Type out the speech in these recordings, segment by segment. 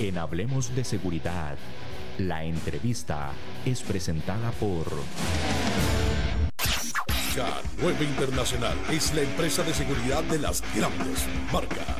En Hablemos de Seguridad, la entrevista es presentada por... K9 Internacional es la empresa de seguridad de las grandes marcas.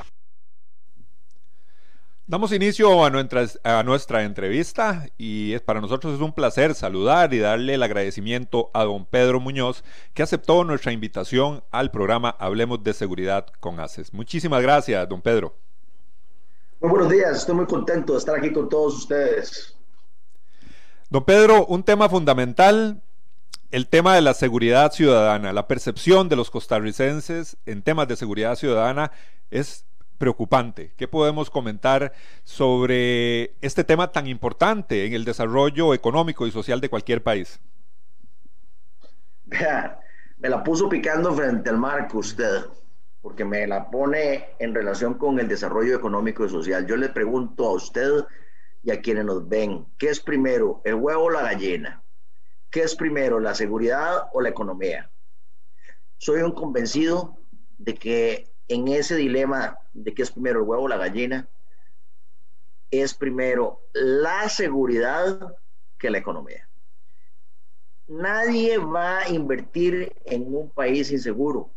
Damos inicio a nuestra, a nuestra entrevista y es, para nosotros es un placer saludar y darle el agradecimiento a don Pedro Muñoz que aceptó nuestra invitación al programa Hablemos de Seguridad con ACES. Muchísimas gracias, don Pedro. Muy buenos días, estoy muy contento de estar aquí con todos ustedes. Don Pedro, un tema fundamental el tema de la seguridad ciudadana, la percepción de los costarricenses en temas de seguridad ciudadana es preocupante. ¿Qué podemos comentar sobre este tema tan importante en el desarrollo económico y social de cualquier país? me la puso picando frente al marco usted, porque me la pone en relación con el desarrollo económico y social. Yo le pregunto a usted y a quienes nos ven, ¿qué es primero, el huevo o la gallina? ¿Qué es primero, la seguridad o la economía? Soy un convencido de que en ese dilema de qué es primero el huevo o la gallina, es primero la seguridad que la economía. Nadie va a invertir en un país inseguro.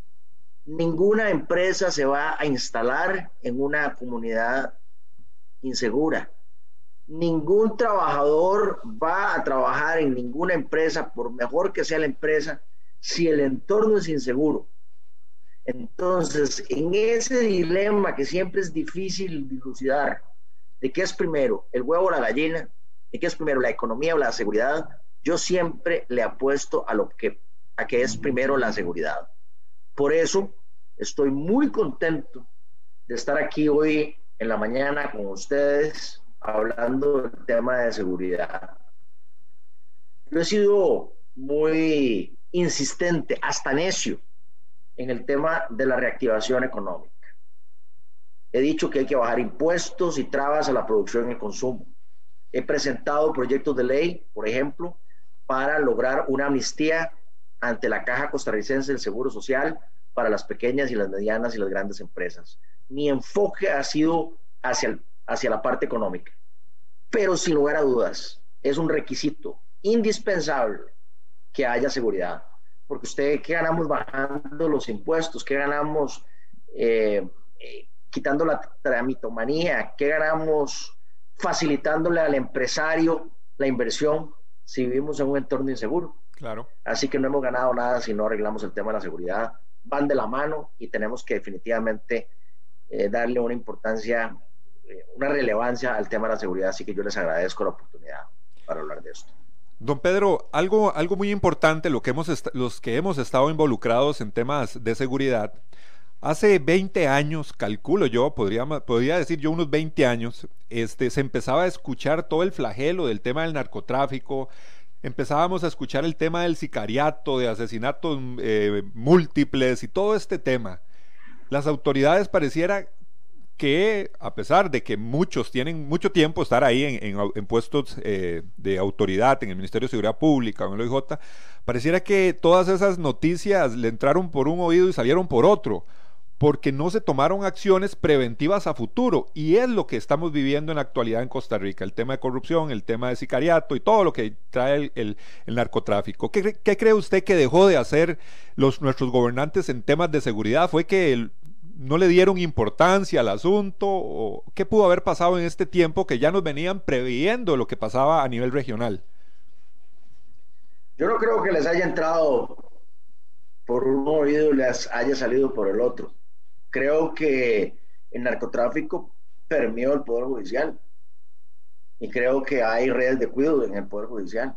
Ninguna empresa se va a instalar en una comunidad insegura ningún trabajador va a trabajar en ninguna empresa, por mejor que sea la empresa, si el entorno es inseguro. Entonces, en ese dilema que siempre es difícil dilucidar, de qué es primero, el huevo o la gallina, de qué es primero, la economía o la seguridad, yo siempre le apuesto a lo que a que es primero la seguridad. Por eso estoy muy contento de estar aquí hoy en la mañana con ustedes hablando del tema de seguridad. Yo he sido muy insistente, hasta necio, en el tema de la reactivación económica. He dicho que hay que bajar impuestos y trabas a la producción y el consumo. He presentado proyectos de ley, por ejemplo, para lograr una amnistía ante la Caja Costarricense del Seguro Social para las pequeñas y las medianas y las grandes empresas. Mi enfoque ha sido hacia la parte económica. Pero sin lugar a dudas, es un requisito indispensable que haya seguridad. Porque usted, ¿qué ganamos bajando los impuestos? ¿Qué ganamos eh, eh, quitando la tramitomanía? ¿Qué ganamos facilitándole al empresario la inversión si vivimos en un entorno inseguro? Claro. Así que no hemos ganado nada si no arreglamos el tema de la seguridad. Van de la mano y tenemos que definitivamente eh, darle una importancia una relevancia al tema de la seguridad, así que yo les agradezco la oportunidad para hablar de esto. Don Pedro, algo, algo muy importante, lo que hemos los que hemos estado involucrados en temas de seguridad, hace 20 años, calculo yo, podría, podría decir yo unos 20 años, este, se empezaba a escuchar todo el flagelo del tema del narcotráfico, empezábamos a escuchar el tema del sicariato, de asesinatos eh, múltiples y todo este tema. Las autoridades pareciera que a pesar de que muchos tienen mucho tiempo estar ahí en, puestos eh, de autoridad en el Ministerio de Seguridad Pública o en el OIJ, pareciera que todas esas noticias le entraron por un oído y salieron por otro, porque no se tomaron acciones preventivas a futuro. Y es lo que estamos viviendo en la actualidad en Costa Rica, el tema de corrupción, el tema de sicariato y todo lo que trae el, narcotráfico. ¿Qué, cree usted que dejó de hacer los, nuestros gobernantes en temas de seguridad? ¿Fue que el, no le dieron importancia al asunto? ¿O ¿Qué pudo haber pasado en este tiempo que ya nos venían previendo lo que pasaba a nivel regional? Yo no creo que les haya entrado por un oído y les haya salido por el otro. Creo que el narcotráfico permeó el Poder Judicial. Y creo que hay redes de cuidado en el Poder Judicial.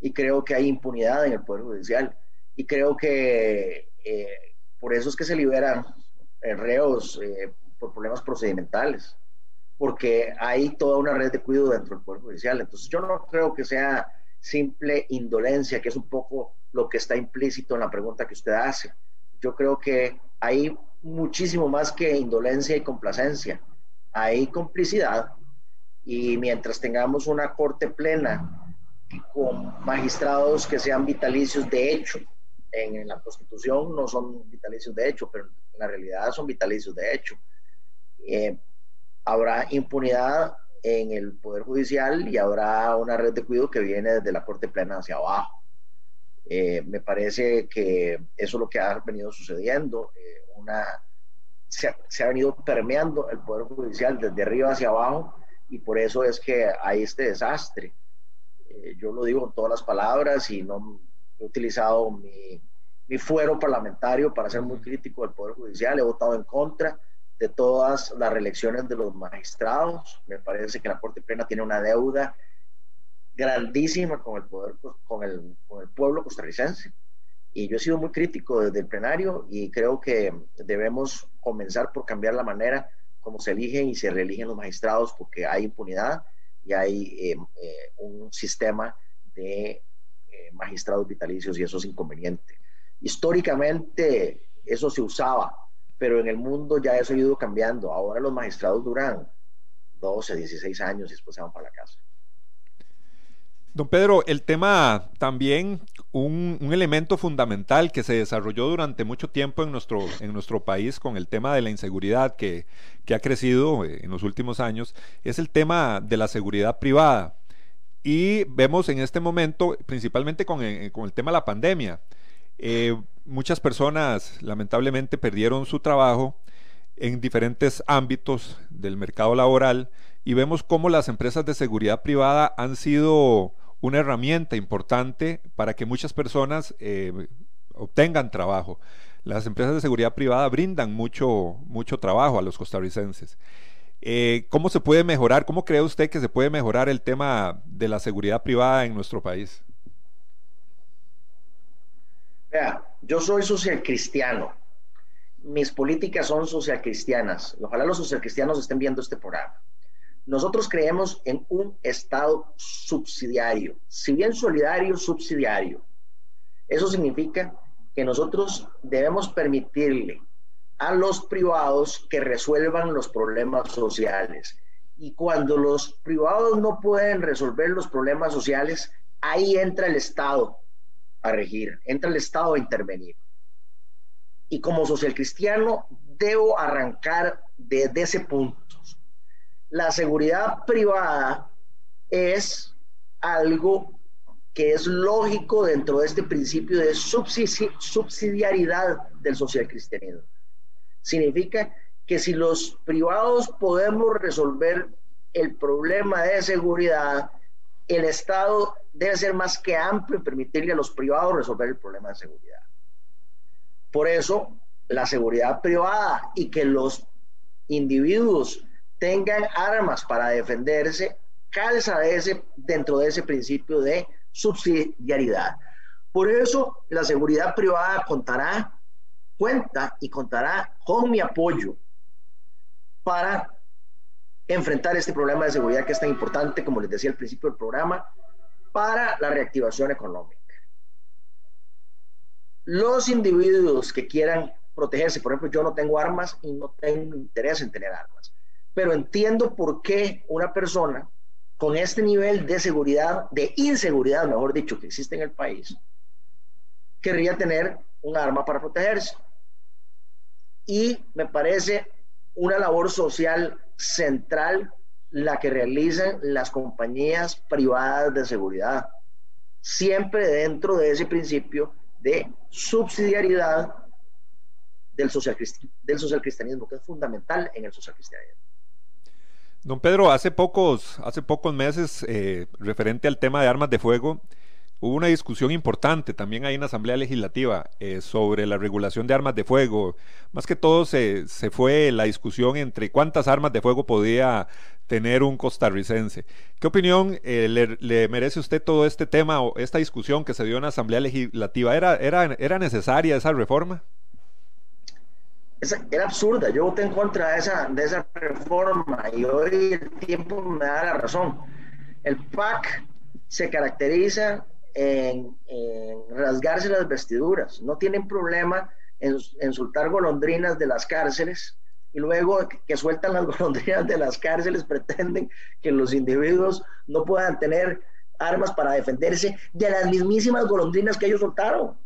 Y creo que hay impunidad en el Poder Judicial. Y creo que eh, por eso es que se liberan reos eh, por problemas procedimentales, porque hay toda una red de cuidado dentro del Poder Judicial. Entonces yo no creo que sea simple indolencia, que es un poco lo que está implícito en la pregunta que usted hace. Yo creo que hay muchísimo más que indolencia y complacencia. Hay complicidad y mientras tengamos una corte plena con magistrados que sean vitalicios de hecho, en, la Constitución no son vitalicios de hecho, pero en la realidad son vitalicios de hecho. Eh, habrá impunidad en el Poder Judicial y habrá una red de cuidado que viene desde la Corte Plena hacia abajo. Eh, me parece que eso es lo que ha venido sucediendo. Eh, una, se, se, ha venido permeando el Poder Judicial desde arriba hacia abajo y por eso es que hay este desastre. Eh, yo lo digo con todas las palabras y no he utilizado mi, mi fuero parlamentario para ser muy crítico del Poder Judicial. He votado en contra de todas las reelecciones de los magistrados. Me parece que la Corte Plena tiene una deuda grandísima con el, poder, con el, con el pueblo costarricense. Y yo he sido muy crítico desde el plenario y creo que debemos comenzar por cambiar la manera como se eligen y se reeligen los magistrados porque hay impunidad y hay eh, eh, un sistema de eh, magistrados vitalicios y eso es inconveniente. Históricamente eso se usaba, pero en el mundo ya eso ha ido cambiando. Ahora los magistrados duran 12, 16 años y después se van para la casa. Don Pedro, el tema también, un, elemento fundamental que se desarrolló durante mucho tiempo en nuestro, en nuestro país con el tema de la inseguridad que, ha crecido eh, en los últimos años, es el tema de la seguridad privada. Y vemos en este momento, principalmente con, eh, el tema de la pandemia, eh, muchas personas lamentablemente perdieron su trabajo en diferentes ámbitos del mercado laboral y vemos cómo las empresas de seguridad privada han sido una herramienta importante para que muchas personas eh, obtengan trabajo. Las empresas de seguridad privada brindan mucho, mucho trabajo a los costarricenses. Eh, ¿Cómo se puede mejorar? ¿Cómo cree usted que se puede mejorar el tema de la seguridad privada en nuestro país? Vea, yo soy social cristiano. Mis políticas son social cristianas. Ojalá los social cristianos estén viendo este programa. Nosotros creemos en un Estado subsidiario, si bien solidario, subsidiario. Eso significa que nosotros debemos permitirle a los privados que resuelvan los problemas sociales. Y cuando los privados no pueden resolver los problemas sociales, ahí entra el Estado a regir, entra el Estado a intervenir. Y como social cristiano, debo arrancar desde ese punto la seguridad privada es algo que es lógico dentro de este principio de subsidiariedad del social cristianismo. Significa que si los privados podemos resolver el problema de seguridad, el Estado debe ser más que amplio y permitirle a los privados resolver el problema de seguridad. Por eso, la seguridad privada y que los individuos tengan armas para defenderse, calza ese, dentro de ese principio de subsidiariedad. Por eso la seguridad privada contará, cuenta y contará con mi apoyo para enfrentar este problema de seguridad que es tan importante, como les decía al principio del programa, para la reactivación económica. Los individuos que quieran protegerse, por ejemplo, yo no tengo armas y no tengo interés en tener armas pero entiendo por qué una persona con este nivel de seguridad, de inseguridad, mejor dicho, que existe en el país, querría tener un arma para protegerse. Y me parece una labor social central la que realizan las compañías privadas de seguridad, siempre dentro de ese principio de subsidiariedad del social, del social cristianismo, que es fundamental en el social cristianismo. Don Pedro, hace pocos, hace pocos meses, eh, referente al tema de armas de fuego, hubo una discusión importante también ahí en la Asamblea Legislativa eh, sobre la regulación de armas de fuego. Más que todo se, se, fue la discusión entre cuántas armas de fuego podía tener un costarricense. ¿Qué opinión eh, le, le, merece usted todo este tema o esta discusión que se dio en la Asamblea Legislativa? ¿Era, era, era necesaria esa reforma? era absurda. Yo voté en contra de esa, de esa reforma y hoy el tiempo me da la razón. El PAC se caracteriza en, rasgarse las vestiduras. No tienen problema en, en soltar golondrinas de las cárceles y luego que sueltan las golondrinas de las cárceles pretenden que los individuos no puedan tener armas para defenderse de las mismísimas golondrinas que ellos soltaron.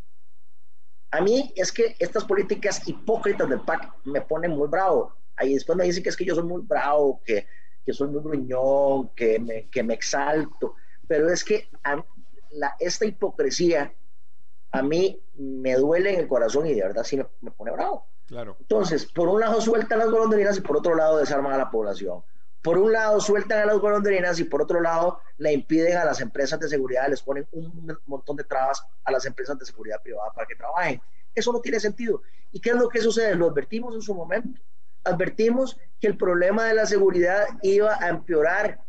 A mí es que estas políticas hipócritas del PAC me ponen muy bravo. Ahí después me dicen que es que yo soy muy bravo, que, que soy muy gruñón, que me, que me exalto. Pero es que la, esta hipocresía a mí me duele en el corazón y de verdad sí me, me pone bravo. Claro. Entonces, por un lado sueltan las golondrinas y por otro lado desarman a la población. Por un lado sueltan a las golondrinas y por otro lado le impiden a las empresas de seguridad, les ponen un montón de trabas a las empresas de seguridad privada para que trabajen. Eso no tiene sentido. ¿Y qué es lo que sucede? Lo advertimos en su momento. Advertimos que el problema de la seguridad iba a empeorar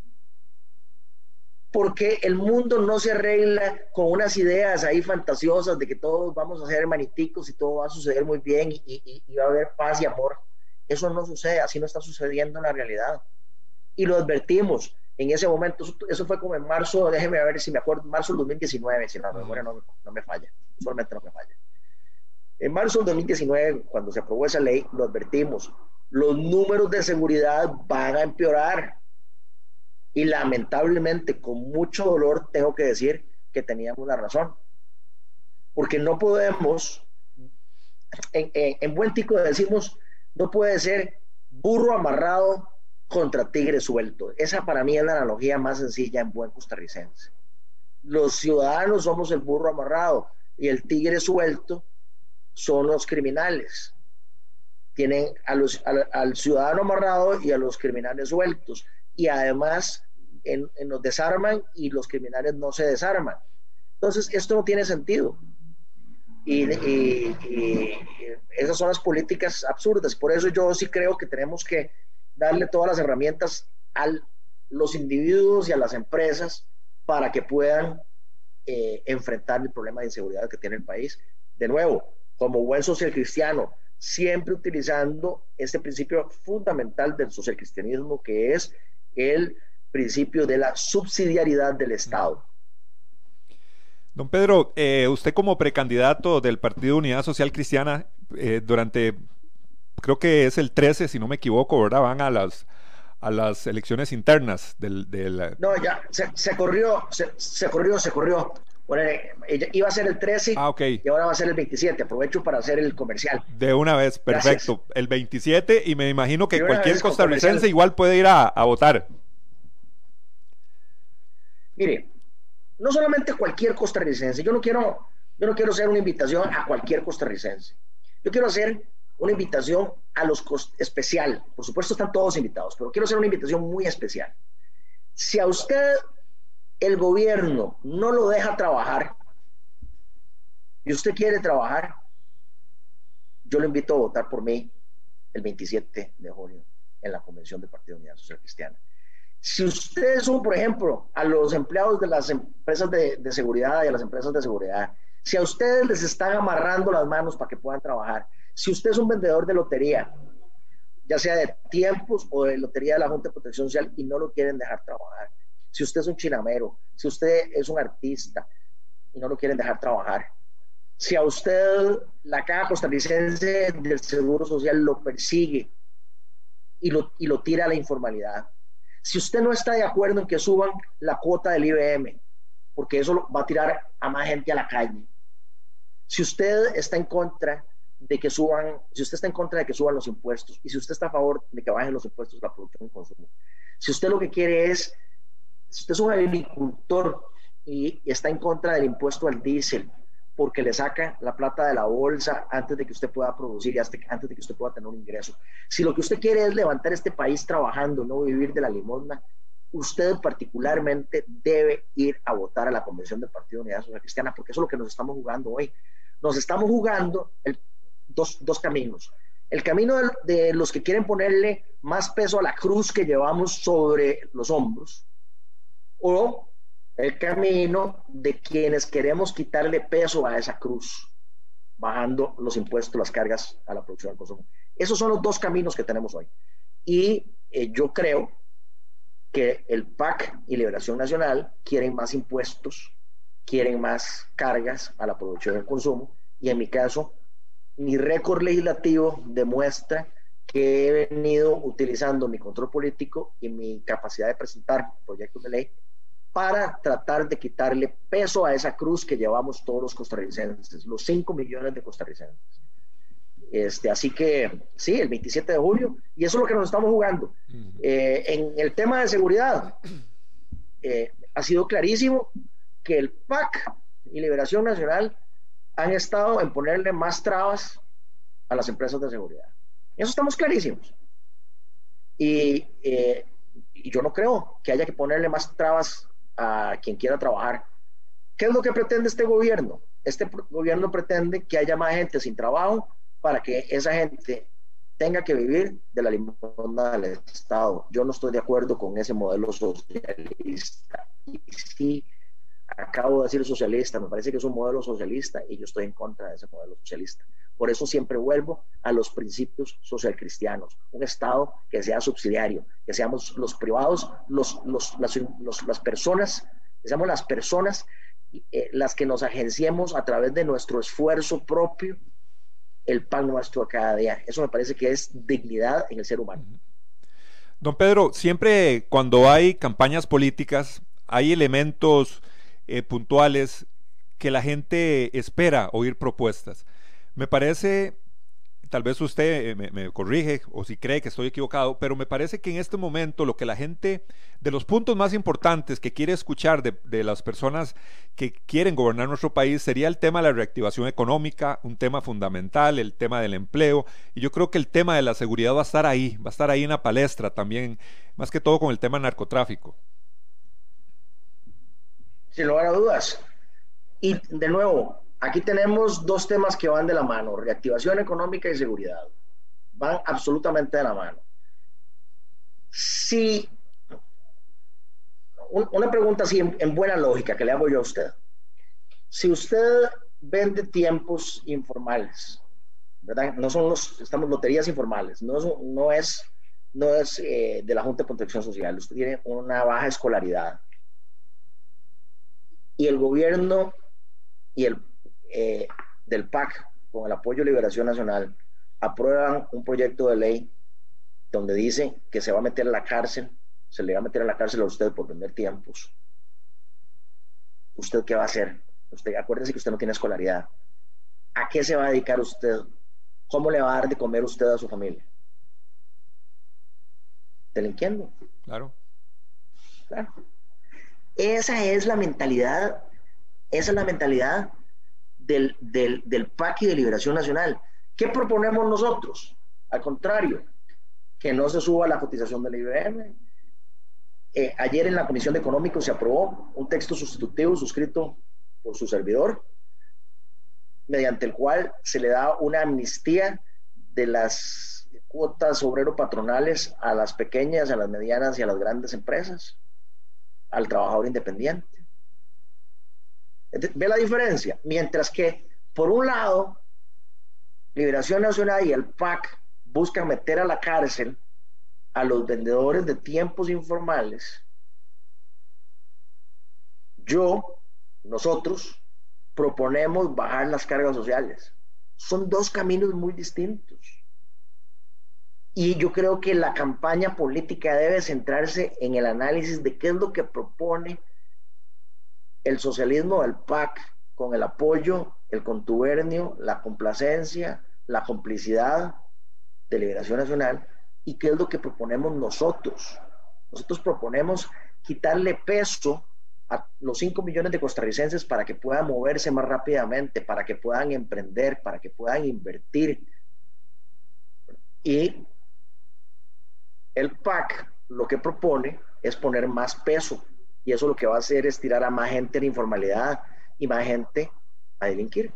porque el mundo no se arregla con unas ideas ahí fantasiosas de que todos vamos a ser hermaniticos y todo va a suceder muy bien y, y va a haber paz y amor. Eso no sucede, así no está sucediendo en la realidad y lo advertimos en ese momento. Eso, fue como en marzo, déjeme ver si me acuerdo, marzo del 2019, si la memoria no, no me falla, solamente no me falla. En marzo del 2019, cuando se aprobó esa ley, lo advertimos, los números de seguridad van a empeorar. Y lamentablemente, con mucho dolor, tengo que decir que teníamos la razón. Porque no podemos, en, en, en buen tico decimos, no puede ser burro amarrado contra tigre suelto. Esa para mí es la analogía más sencilla en buen costarricense. Los ciudadanos somos el burro amarrado y el tigre suelto son los criminales. Tienen a los, al, ciudadano amarrado y a los criminales sueltos. Y además en, nos desarman y los criminales no se desarman. Entonces, esto no tiene sentido. y, esas son las políticas absurdas. Por eso yo sí creo que tenemos que darle todas las herramientas a los individuos y a las empresas para que puedan eh, enfrentar el problema de inseguridad que tiene el país. De nuevo, como buen social cristiano, siempre utilizando este principio fundamental del social cristianismo, que es el principio de la subsidiariedad del Estado. Don Pedro, eh, usted como precandidato del Partido Unidad Social Cristiana eh, durante creo que es el 13, si no me equivoco, ¿verdad? Van a las, a las elecciones internas del... del... No, ya, se, se corrió, se, se, corrió, se corrió. Iba a ser el 13 ah, okay. y ahora va a ser el 27. Aprovecho para hacer el comercial. De una vez, perfecto. Gracias. El 27 y me imagino que cualquier costarricense igual puede ir a, a votar. Mire, no solamente cualquier costarricense, yo no quiero, yo no quiero hacer una invitación a cualquier costarricense. Yo quiero hacer una invitación a los especial. Por supuesto están todos invitados, pero quiero hacer una invitación muy especial. Si a usted el gobierno no lo deja trabajar y usted quiere trabajar, yo lo invito a votar por mí el 27 de junio en la convención del Partido Unidad Social Cristiana. Si ustedes son, por ejemplo, a los empleados de las empresas de, de seguridad y a las empresas de seguridad, si a ustedes les están amarrando las manos para que puedan trabajar, si usted es un vendedor de lotería, ya sea de tiempos o de lotería de la Junta de Protección Social y no lo quieren dejar trabajar, si usted es un chinamero, si usted es un artista y no lo quieren dejar trabajar, si a usted la Caja Costarricense del Seguro Social lo persigue y lo, y lo tira a la informalidad, si usted no está de acuerdo en que suban la cuota del IBM, porque eso va a tirar a más gente a la calle, si usted está en contra de que suban, si usted está en contra de que suban los impuestos y si usted está a favor de que bajen los impuestos la producción y consumo, si usted lo que quiere es, si usted es un agricultor y, está en contra del impuesto al diésel porque le saca la plata de la bolsa antes de que usted pueda producir y antes de que usted pueda tener un ingreso. Si lo que usted quiere es levantar este país trabajando, no vivir de la limosna, usted particularmente debe ir a votar a la Convención del Partido de Unidad Social Cristiana, porque eso es lo que nos estamos jugando hoy. Nos estamos jugando el dos, dos caminos. El camino de, los que quieren ponerle más peso a la cruz que llevamos sobre los hombros, o el camino de quienes queremos quitarle peso a esa cruz, bajando los impuestos, las cargas a la producción del consumo. Esos son los dos caminos que tenemos hoy. Y eh, yo creo que el PAC y Liberación Nacional quieren más impuestos, quieren más cargas a la producción y el consumo, y en mi caso, mi récord legislativo demuestra que he venido utilizando mi control político y mi capacidad de presentar proyectos de ley para tratar de quitarle peso a esa cruz que llevamos todos los costarricenses, los 5 millones de costarricenses. Este, así que sí, el 27 de julio, y eso es lo que nos estamos jugando. Eh, en el tema de seguridad, eh, ha sido clarísimo que el PAC y Liberación Nacional han estado en ponerle más trabas a las empresas de seguridad. Eso estamos clarísimos. Y, eh, y yo no creo que haya que ponerle más trabas a quien quiera trabajar. ¿Qué es lo que pretende este gobierno? Este gobierno pretende que haya más gente sin trabajo para que esa gente tenga que vivir de la limosna del Estado. Yo no estoy de acuerdo con ese modelo socialista. Y sí, acabo de decir socialista, me parece que es un modelo socialista y yo estoy en contra de ese modelo socialista. Por eso siempre vuelvo a los principios socialcristianos, un Estado que sea subsidiario, que seamos los privados, los, los, las, personas, seamos las personas eh, las que nos agenciemos a través de nuestro esfuerzo propio el pan nuestro cada día. Eso me parece que es dignidad en el ser humano. Don Pedro, siempre cuando hay campañas políticas, hay elementos eh, puntuales que la gente espera oír propuestas. Me parece, tal vez usted eh, me, corrige o si cree que estoy equivocado, pero me parece que en este momento lo que la gente, de los puntos más importantes que quiere escuchar de, las personas que quieren gobernar nuestro país sería el tema de la reactivación económica, un tema fundamental, el tema del empleo, y yo creo que el tema de la seguridad va a estar ahí, va a estar ahí en la palestra también, más que todo con el tema narcotráfico. Sin lugar a dudas. Y de nuevo, Aquí tenemos dos temas que van de la mano, reactivación económica y seguridad. Van absolutamente de la mano. Si, una pregunta así en, buena lógica que le hago yo a usted. Si usted vende tiempos informales, ¿verdad? No son los, estamos loterías informales, no es, no es, eh, de la Junta de Protección Social, usted tiene una baja escolaridad. Y el gobierno y el eh, del PAC, con el apoyo de Liberación Nacional, aprueban un proyecto de ley donde dice que se va a meter a la cárcel, se le va a meter a la cárcel a usted por vender tiempos. ¿Usted qué va a hacer? Usted, acuérdese que usted no tiene escolaridad. ¿A qué se va a dedicar usted? ¿Cómo le va a dar de comer usted a su familia? Delinquiendo. Claro. Claro. Esa es la mentalidad, esa es la mentalidad del, del, del PAC y de Liberación Nacional. ¿Qué proponemos nosotros? Al contrario, que no se suba la cotización del IBM. Eh, ayer en la Comisión de Económicos se aprobó un texto sustitutivo suscrito por su servidor, mediante el cual se le da una amnistía de las cuotas obrero-patronales a las pequeñas, a las medianas y a las grandes empresas, al trabajador independiente. ¿Ve la diferencia? Mientras que, por un lado, Liberación Nacional y el PAC buscan meter a la cárcel a los vendedores de tiempos informales, yo, nosotros, proponemos bajar las cargas sociales. Son dos caminos muy distintos. Y yo creo que la campaña política debe centrarse en el análisis de qué es lo que propone el socialismo del PAC con el apoyo, el contubernio, la complacencia, la complicidad de Liberación Nacional y qué es lo que proponemos nosotros. Nosotros proponemos quitarle peso a los 5 millones de costarricenses para que puedan moverse más rápidamente, para que puedan emprender, para que puedan invertir. Y el PAC lo que propone es poner más peso y eso lo que va a hacer es tirar a más gente en informalidad y más gente a delinquir.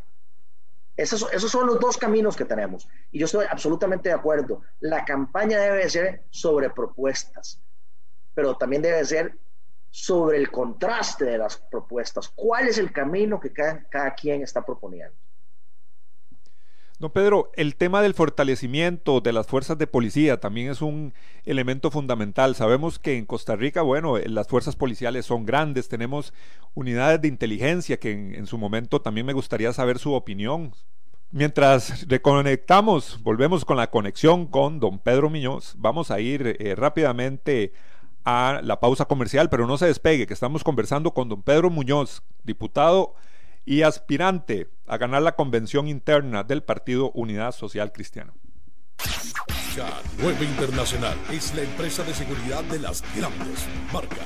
Esos, esos son los dos caminos que tenemos. Y yo estoy absolutamente de acuerdo. La campaña debe ser sobre propuestas, pero también debe ser sobre el contraste de las propuestas. ¿Cuál es el camino que cada, cada quien está proponiendo? Don Pedro, el tema del fortalecimiento de las fuerzas de policía también es un elemento fundamental. Sabemos que en Costa Rica, bueno, las fuerzas policiales son grandes, tenemos unidades de inteligencia que en, su momento también me gustaría saber su opinión. Mientras reconectamos, volvemos con la conexión con don Pedro Miñoz, vamos a ir eh, rápidamente a la pausa comercial, pero no se despegue, que estamos conversando con don Pedro Muñoz, diputado y aspirante a ganar la convención interna del Partido Unidad Social Cristiana. K9 Internacional es la empresa de seguridad de las grandes marcas.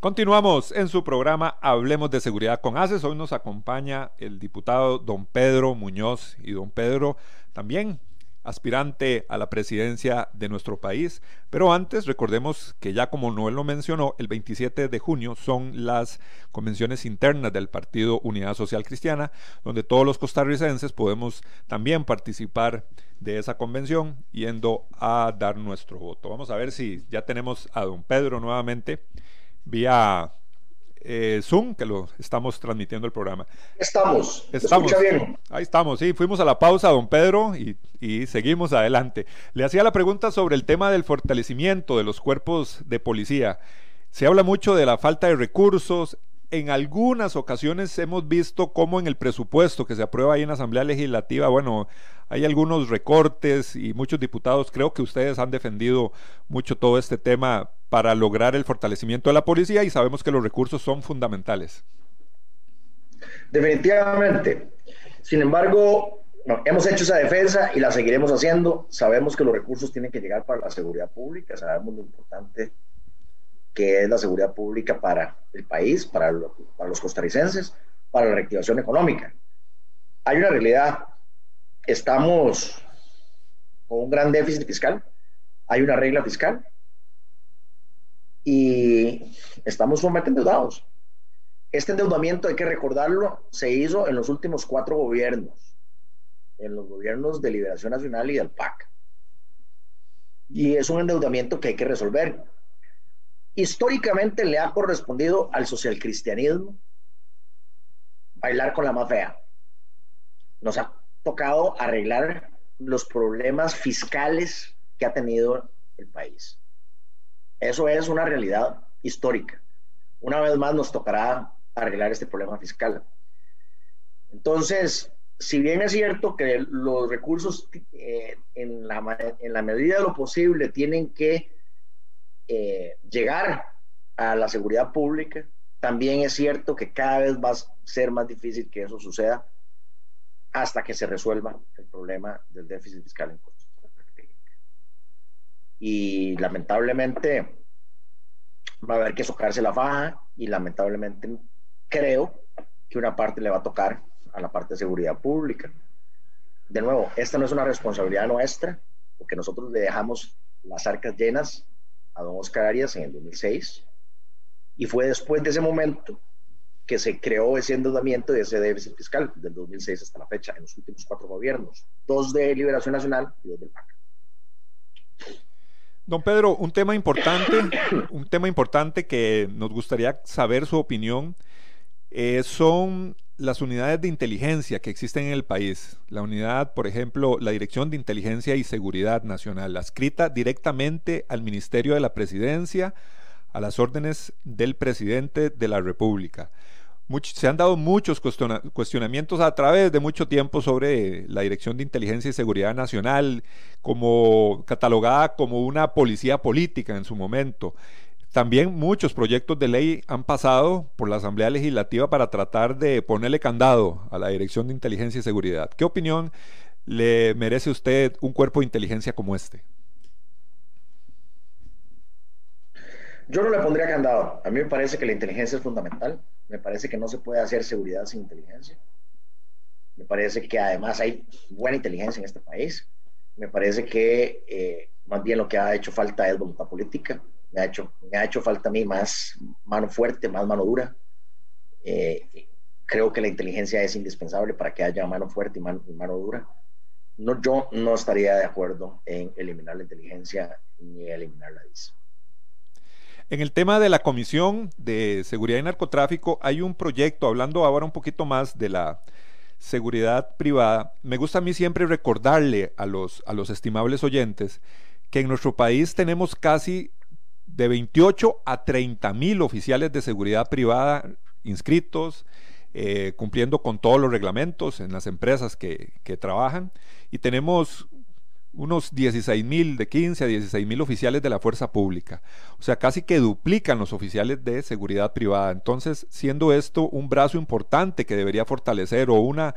Continuamos en su programa Hablemos de Seguridad con ACES. Hoy nos acompaña el diputado don Pedro Muñoz y don Pedro también aspirante a la presidencia de nuestro país. Pero antes, recordemos que ya como Noel lo mencionó, el 27 de junio son las convenciones internas del Partido Unidad Social Cristiana, donde todos los costarricenses podemos también participar de esa convención yendo a dar nuestro voto. Vamos a ver si ya tenemos a don Pedro nuevamente vía eh, Zoom, que lo estamos transmitiendo el programa. Estamos, estamos. bien. Ahí estamos, sí, fuimos a la pausa, don Pedro, y, y, seguimos adelante. Le hacía la pregunta sobre el tema del fortalecimiento de los cuerpos de policía. Se habla mucho de la falta de recursos. En algunas ocasiones hemos visto cómo en el presupuesto que se aprueba ahí en la Asamblea Legislativa, bueno, hay algunos recortes y muchos diputados, creo que ustedes han defendido mucho todo este tema para lograr el fortalecimiento de la policía y sabemos que los recursos son fundamentales. Definitivamente. Sin embargo, hemos hecho esa defensa y la seguiremos haciendo. Sabemos que los recursos tienen que llegar para la seguridad pública, sabemos lo importante que es la seguridad pública para el país, para, para los costarricenses, para la reactivación económica. Hay una realidad, estamos con un gran déficit fiscal, hay una regla fiscal, y estamos sumamente endeudados. Este endeudamiento, hay que recordarlo, se hizo en los últimos cuatro gobiernos, en los gobiernos de Liberación Nacional y del PAC. Y es un endeudamiento que hay que resolver. Históricamente le ha correspondido al socialcristianismo bailar con la más fea. Nos ha tocado arreglar los problemas fiscales que ha tenido el país. Eso es una realidad histórica. Una vez más nos tocará arreglar este problema fiscal. Entonces, si bien es cierto que los recursos eh, en, la, medida de lo posible tienen que eh, llegar a la seguridad pública, también es cierto que cada vez va a ser más difícil que eso suceda hasta que se resuelva el problema del déficit fiscal en Costa y lamentablemente va a haber que socarse la faja y lamentablemente creo que una parte le va a tocar a la parte de seguridad pública. De nuevo, esta no es una responsabilidad nuestra, porque nosotros le dejamos las arcas llenas a don Oscar Arias en el 2006 y fue después de ese momento que se creó ese endeudamiento y ese déficit fiscal del 2006 hasta la fecha en los últimos cuatro gobiernos, dos de Liberación Nacional y dos del PAC. Don Pedro, un tema importante, un tema importante que nos gustaría saber su opinión eh, son las unidades de inteligencia que existen en el país. La unidad, por ejemplo, la Dirección de Inteligencia y Seguridad Nacional, adscrita directamente al Ministerio de la Presidencia, a las órdenes del presidente de la República se han dado muchos cuestionamientos a través de mucho tiempo sobre la Dirección de Inteligencia y Seguridad Nacional, como catalogada como una policía política en su momento. También muchos proyectos de ley han pasado por la Asamblea Legislativa para tratar de ponerle candado a la Dirección de Inteligencia y Seguridad. ¿Qué opinión le merece usted un cuerpo de inteligencia como este? Yo no le pondría candado. A mí me parece que la inteligencia es fundamental. Me parece que no se puede hacer seguridad sin inteligencia. Me parece que además hay buena inteligencia en este país. Me parece que eh, más bien lo que ha hecho falta es voluntad política. Me ha hecho, me ha hecho falta a mí más mano fuerte, más mano dura. Eh, creo que la inteligencia es indispensable para que haya mano fuerte y mano, dura. No, yo no estaría de acuerdo en eliminar la inteligencia ni eliminar la DIS. En el tema de la Comisión de Seguridad y Narcotráfico hay un proyecto, hablando ahora un poquito más de la seguridad privada, me gusta a mí siempre recordarle a los, estimables oyentes que en nuestro país tenemos casi de 28 a 30 mil oficiales de seguridad privada inscritos, eh, cumpliendo con todos los reglamentos en las empresas que trabajan, y tenemos unos 16 mil, de 15 a 16 mil oficiales de la fuerza pública. O sea, casi que duplican los oficiales de seguridad privada. Entonces, siendo esto un brazo importante que debería fortalecer o una,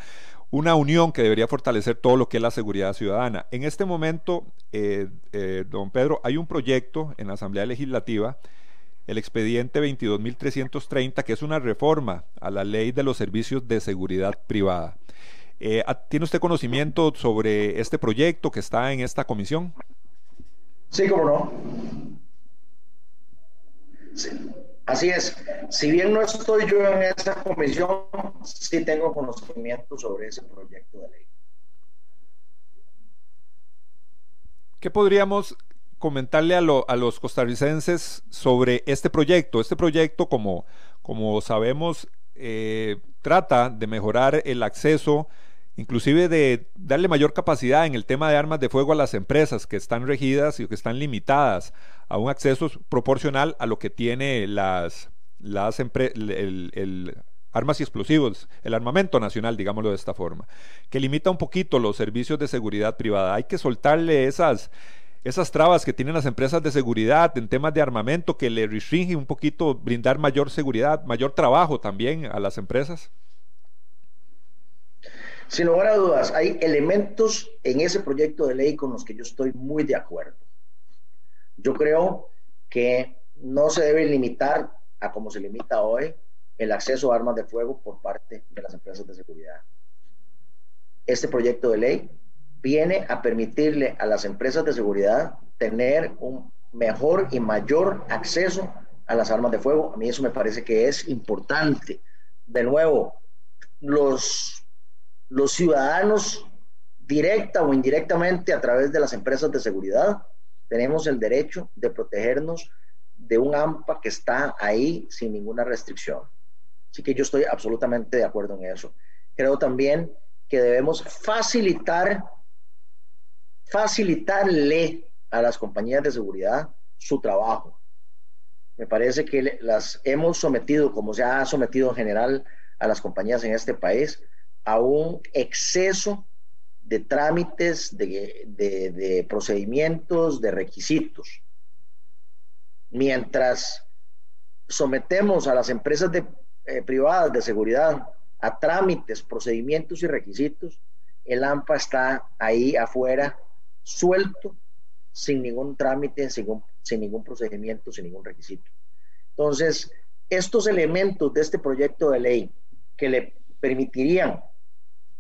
una unión que debería fortalecer todo lo que es la seguridad ciudadana. En este momento, eh, eh, don Pedro, hay un proyecto en la Asamblea Legislativa, el expediente 22.330, que es una reforma a la ley de los servicios de seguridad privada. Eh, ¿Tiene usted conocimiento sobre este proyecto que está en esta comisión? Sí, cómo no. Así es. Si bien no estoy yo en esa comisión, sí tengo conocimiento sobre ese proyecto de ley. ¿Qué podríamos comentarle a, los costarricenses sobre este proyecto? Este proyecto, como, como sabemos, eh, trata de mejorar el acceso inclusive de darle mayor capacidad en el tema de armas de fuego a las empresas que están regidas y que están limitadas a un acceso proporcional a lo que tiene las, armas y explosivos, el armamento nacional, digámoslo de esta forma, que limita un poquito los servicios de seguridad privada. Hay que soltarle esas, esas trabas que tienen las empresas de seguridad en temas de armamento que le restringen un poquito brindar mayor seguridad, mayor trabajo también a las empresas. Sin lugar a dudas, hay elementos en ese proyecto de ley con los que yo estoy muy de acuerdo. Yo creo que no se debe limitar a como se limita hoy el acceso a armas de fuego por parte de las empresas de seguridad. Este proyecto de ley viene a permitirle a las empresas de seguridad tener un mejor y mayor acceso a las armas de fuego. A mí eso me parece que es importante. De nuevo, los los ciudadanos, directa o indirectamente a través de las empresas de seguridad, tenemos el derecho de protegernos de un AMPA que está ahí sin ninguna restricción. Así que yo estoy absolutamente de acuerdo en eso. Creo también que debemos facilitar, facilitarle a las compañías de seguridad su trabajo. Me parece que las hemos sometido, como se ha sometido en general a las compañías en este país, a un exceso de trámites, de, procedimientos, de requisitos. Mientras sometemos a las empresas eh, privadas de seguridad a trámites, procedimientos y requisitos, el AMPA está ahí afuera, suelto, sin ningún trámite, sin ningún procedimiento, sin ningún requisito. Entonces, estos elementos de este proyecto de ley que le permitirían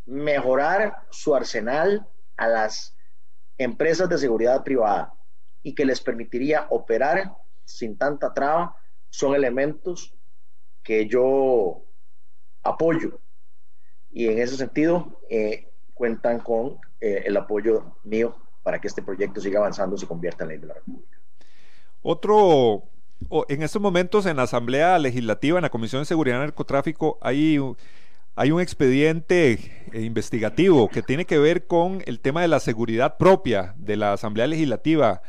mejorar su arsenal a las empresas de seguridad privada y que les permitiría operar sin tanta traba son elementos que yo apoyo y en ese sentido eh, cuentan con eh, el apoyo mío para que este proyecto siga avanzando y se convierta en ley de la República. Otro, en estos momentos en la Asamblea Legislativa, en la Comisión de Seguridad Narcotráfico, hay hay un expediente eh, investigativo que tiene que ver con el tema de la seguridad propia de la Asamblea Legislativa,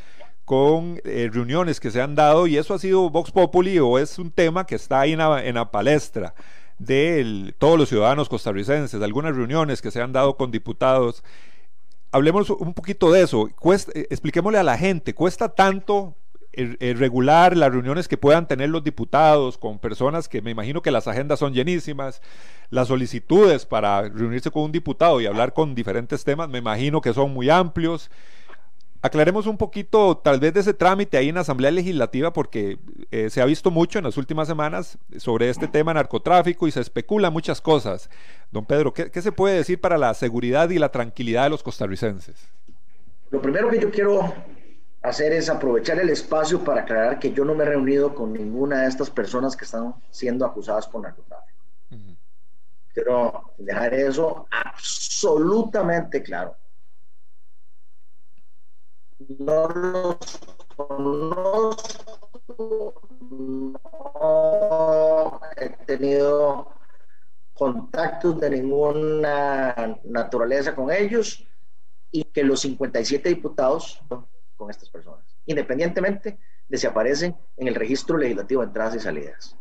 con eh, reuniones que se han dado y eso ha sido Vox Populi o es un tema que está ahí en la, palestra de todos los ciudadanos costarricenses, algunas reuniones que se han dado con diputados. Hablemos un poquito de eso, eh, expliquémosle a la gente, cuesta tanto regular las reuniones que puedan tener los diputados con personas que me imagino que las agendas son llenísimas, las solicitudes para reunirse con un diputado y hablar con diferentes temas, me imagino que son muy amplios. Aclaremos un poquito tal vez de ese trámite ahí en la Asamblea Legislativa porque eh, se ha visto mucho en las últimas semanas sobre este tema narcotráfico y se especula muchas cosas. Don Pedro, ¿qué, qué se puede decir para la seguridad y la tranquilidad de los costarricenses? lo primero que yo quiero hacer es aprovechar el espacio para aclarar que yo no me he reunido con ninguna de estas personas que están siendo acusadas por narcotráfico. Quiero dejar eso absolutamente claro. No los conozco, no he tenido contactos de ninguna naturaleza con ellos y que los 57 diputados con estas personas, independientemente de si aparecen en el registro legislativo de entradas y salidas.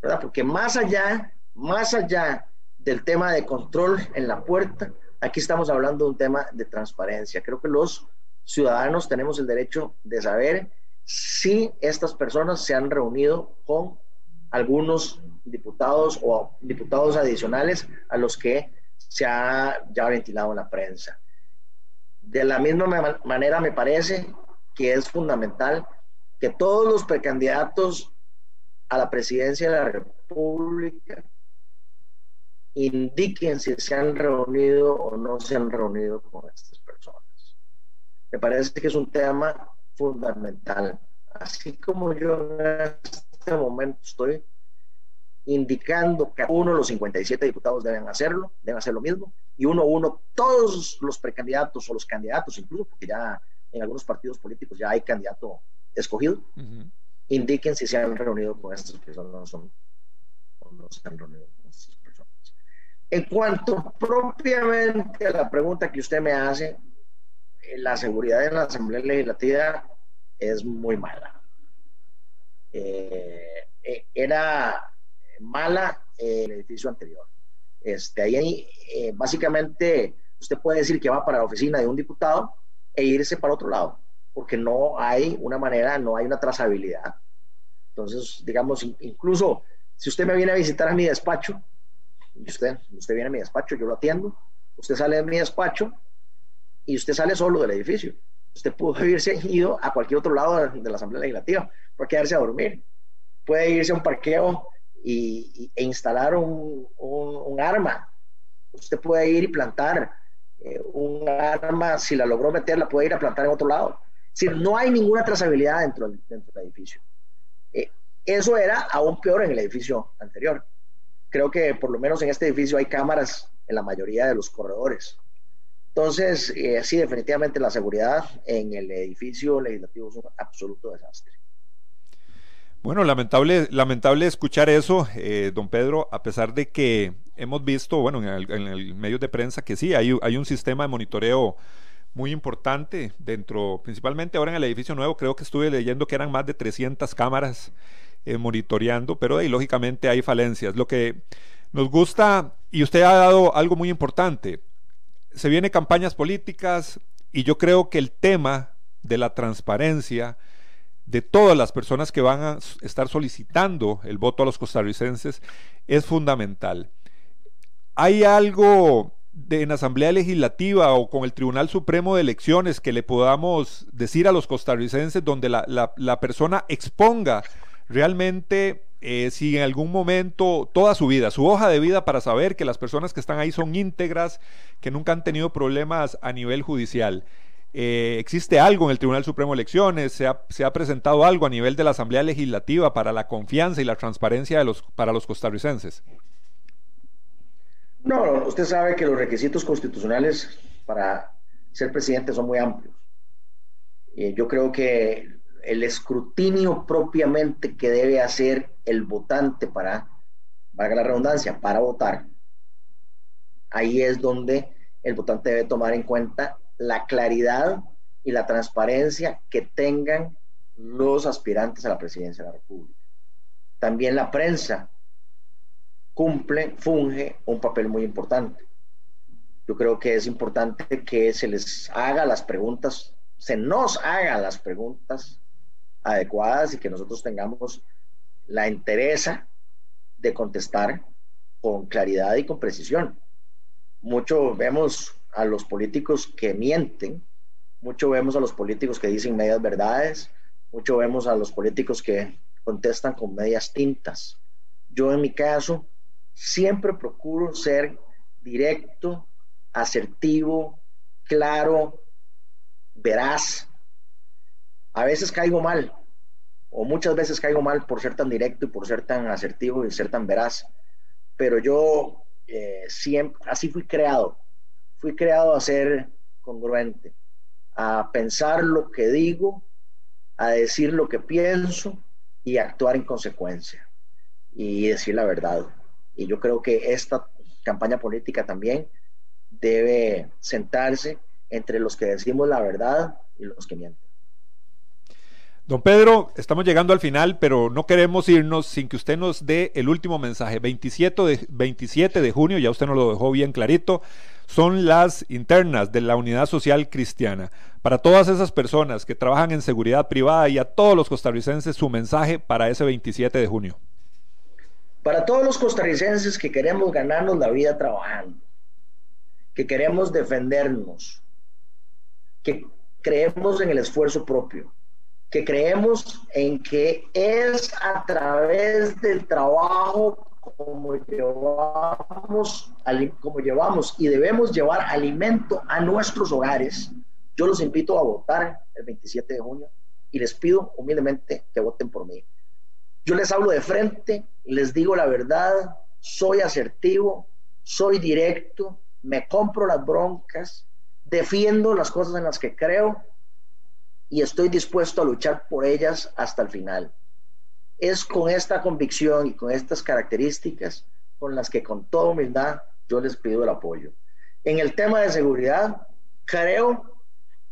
¿verdad? Porque más allá, más allá del tema de control en la puerta, aquí estamos hablando de un tema de transparencia. Creo que los ciudadanos tenemos el derecho de saber si estas personas se han reunido con algunos diputados o diputados adicionales a los que se ha ya ventilado en la prensa. De la misma manera me parece que es fundamental que todos los precandidatos a la presidencia de la República indiquen si se han reunido o no se han reunido con estas personas. Me parece que es un tema fundamental. Así como yo en este momento estoy indicando que uno de los 57 diputados deben hacerlo, deben hacer lo mismo, y uno a uno todos los precandidatos o los candidatos, incluso porque ya en algunos partidos políticos ya hay candidato escogido, indiquen si se han reunido con estas personas o no se han reunido con estas personas. En cuanto propiamente a la pregunta que usted me hace, eh, la seguridad en la Asamblea Legislativa es muy mala. Eh, eh, era mala en el edificio anterior. Este, ahí básicamente usted puede decir que va para la oficina de un diputado e irse para otro lado, porque no hay una manera, no hay una trazabilidad. Entonces, digamos, incluso si usted me viene a visitar a mi despacho, usted, usted viene a mi despacho, yo lo atiendo, usted sale de mi despacho y usted sale solo del edificio. Usted pudo haberse ido a cualquier otro lado de, la Asamblea Legislativa, puede quedarse a dormir, puede irse a un parqueo y, e instalar un, arma. Usted puede ir y plantar eh, un arma, si la logró meter, la puede ir a plantar en otro lado. Si no hay ninguna trazabilidad dentro, dentro del edificio. Eh, eso era aún peor en el edificio anterior. Creo que por lo menos en este edificio hay cámaras en la mayoría de los corredores. Entonces, eh, sí, definitivamente la seguridad en el edificio legislativo es un absoluto desastre. Bueno, lamentable, lamentable escuchar eso, eh, don Pedro, a pesar de que hemos visto, bueno, en el, medios de prensa que sí, hay, hay un sistema de monitoreo muy importante dentro, principalmente ahora en el edificio nuevo, creo que estuve leyendo que eran más de 300 cámaras eh, monitoreando, pero ahí lógicamente hay falencias. Lo que nos gusta, y usted ha dado algo muy importante, se vienen campañas políticas y yo creo que el tema de la transparencia de todas las personas que van a estar solicitando el voto a los costarricenses es fundamental. ¿Hay algo en Asamblea Legislativa o con el Tribunal Supremo de Elecciones que le podamos decir a los costarricenses donde la, la persona exponga realmente eh, si en algún momento, toda su vida, su hoja de vida para saber que las personas que están ahí son íntegras, que nunca han tenido problemas a nivel judicial. Eh, ¿Existe algo en el Tribunal Supremo de Elecciones? ¿Se ha, presentado algo a nivel de la Asamblea Legislativa para la confianza y la transparencia de los, para los costarricenses? No, usted sabe que los requisitos constitucionales para ser presidente son muy amplios. Eh, yo creo que el escrutinio propiamente que debe hacer el votante para, valga la redundancia, para votar, ahí es donde el votante debe tomar en cuenta la claridad y la transparencia que tengan los aspirantes a la presidencia de la República. También la prensa cumple, funge un papel muy importante. Yo creo que es importante que se les haga las preguntas, se nos haga las preguntas adecuadas y que nosotros tengamos la interesa de contestar con claridad y con precisión. Mucho vemos a los políticos que mienten, mucho vemos a los políticos que dicen medias verdades, mucho vemos a los políticos que contestan con medias tintas. Yo en mi caso siempre procuro ser directo, asertivo, claro, veraz. A veces caigo mal, o muchas veces caigo mal por ser tan directo y por ser tan asertivo y ser tan veraz, pero yo eh, siempre, así fui creado, fui creado a ser congruente, a pensar lo que digo, a decir lo que pienso y actuar en consecuencia y decir la verdad. Y yo creo que esta campaña política también debe sentarse entre los que decimos la verdad y los que mienten. Don Pedro, estamos llegando al final, pero no queremos irnos sin que usted nos dé el último mensaje. 27 de, 27 de junio, ya usted nos lo dejó bien clarito, son las internas de la Unidad Social Cristiana. Para todas esas personas que trabajan en seguridad privada y a todos los costarricenses, su mensaje para ese 27 de junio. Para todos los costarricenses que queremos ganarnos la vida trabajando, que queremos defendernos, que creemos en el esfuerzo propio, que creemos en que es a través del trabajo como llevamos, como llevamos y debemos llevar alimento a nuestros hogares. Yo los invito a votar el 27 de junio y les pido humildemente que voten por mí. Yo les hablo de frente, les digo la verdad, soy asertivo, soy directo, me compro las broncas, defiendo las cosas en las que creo y estoy dispuesto a luchar por ellas hasta el final. Es con esta convicción y con estas características con las que con toda humildad yo les pido el apoyo. En el tema de seguridad, creo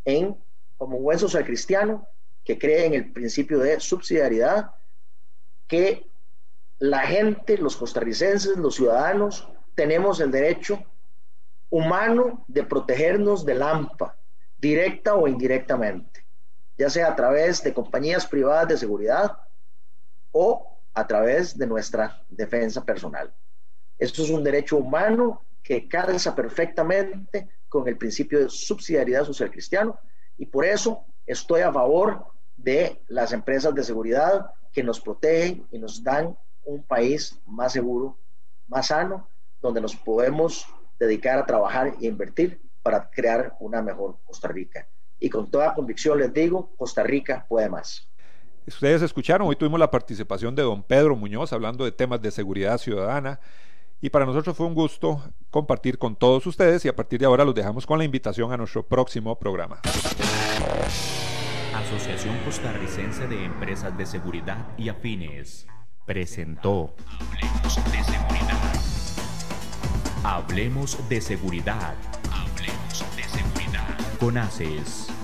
en, como buen social cristiano, que cree en el principio de subsidiariedad, que la gente, los costarricenses, los ciudadanos, tenemos el derecho humano de protegernos del AMPA, directa o indirectamente ya sea a través de compañías privadas de seguridad o a través de nuestra defensa personal. Esto es un derecho humano que calza perfectamente con el principio de subsidiariedad social cristiano y por eso estoy a favor de las empresas de seguridad que nos protegen y nos dan un país más seguro, más sano, donde nos podemos dedicar a trabajar e invertir para crear una mejor Costa Rica y con toda convicción les digo, Costa Rica puede más. Ustedes escucharon, hoy tuvimos la participación de don Pedro Muñoz hablando de temas de seguridad ciudadana y para nosotros fue un gusto compartir con todos ustedes y a partir de ahora los dejamos con la invitación a nuestro próximo programa. Asociación Costarricense de Empresas de Seguridad y Afines presentó Hablemos de Seguridad. Hablemos de Seguridad. Hablemos de Seguridad. Conaces.